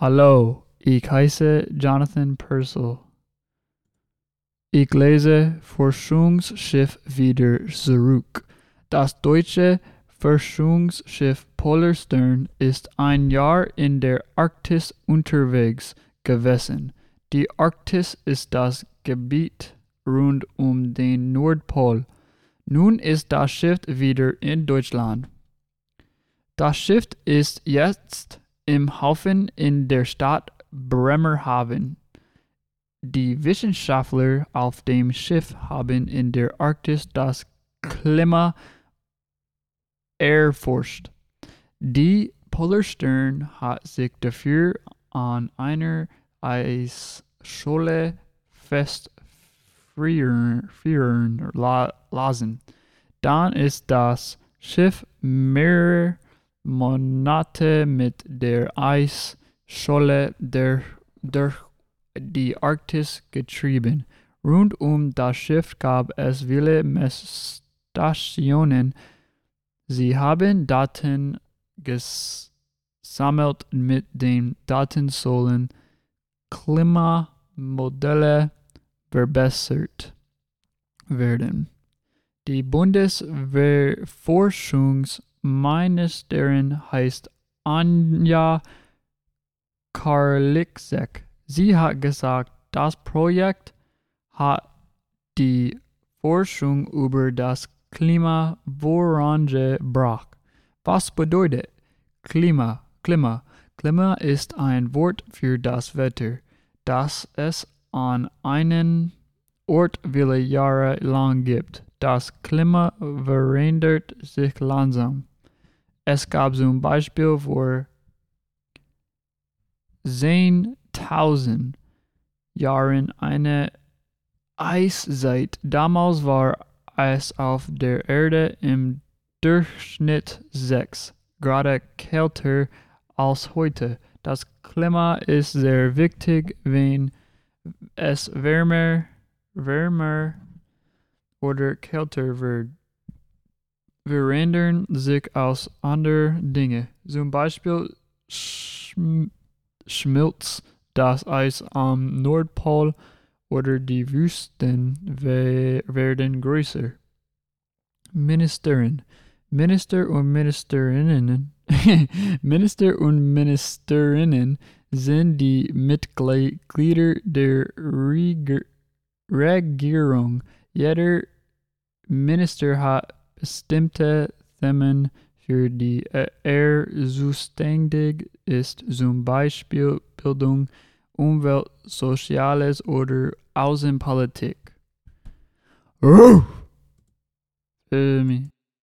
Hallo, ich heiße Jonathan Purcell. Ich lese Forschungsschiff wieder zurück. Das deutsche Forschungsschiff Polarstern ist ein Jahr in der Arktis unterwegs gewesen. Die Arktis ist das Gebiet rund um den Nordpol. Nun ist das Schiff wieder in Deutschland. Das Schiff ist jetzt im Hafen in der Stadt Bremerhaven. Die Wissenschaftler auf dem Schiff haben in der Arktis das Klima erforscht. Die Polarstern hat sich dafür an einer Eisscholle festfrieren lassen. Dann ist das Schiff mehrere Monate mit der Eisscholle durch, durch die Arktis getrieben. Rund um das Schiff gab es viele Messstationen. Sie haben Daten gesammelt mit den Daten sollen Klimamodelle verbessert werden. Die Bundeswehrforschungsministerin heißt Anja Karliczek. Sie hat gesagt, das Projekt hat die Forschung über das Klima vorangebracht. Was bedeutet Klima? Klima. Klima ist ein Wort für das Wetter, das es an einem Ort viele Jahre lang gibt. Das Klima verändert sich langsam. Es gab zum Beispiel vor 10.000 Jahren eine Eiszeit. Damals war es auf der Erde im Durchschnitt 6 Grad kälter als heute. Das Klima ist sehr wichtig, wenn es wärmer, wärmer oder kälter wird. Verändern sich aus andere Dinge. Zum Beispiel schm schmilzt das Eis am Nordpol oder die Wüsten werden größer. Ministerin. Minister und Ministerinnen Minister und Ministerinnen sind die Mitglieder der Regierung. Jeder Minister hat bestimmte Themen, für die er zuständig ist, zum Beispiel Bildung, Umwelt, Soziales oder Außenpolitik. Oh! Für mich.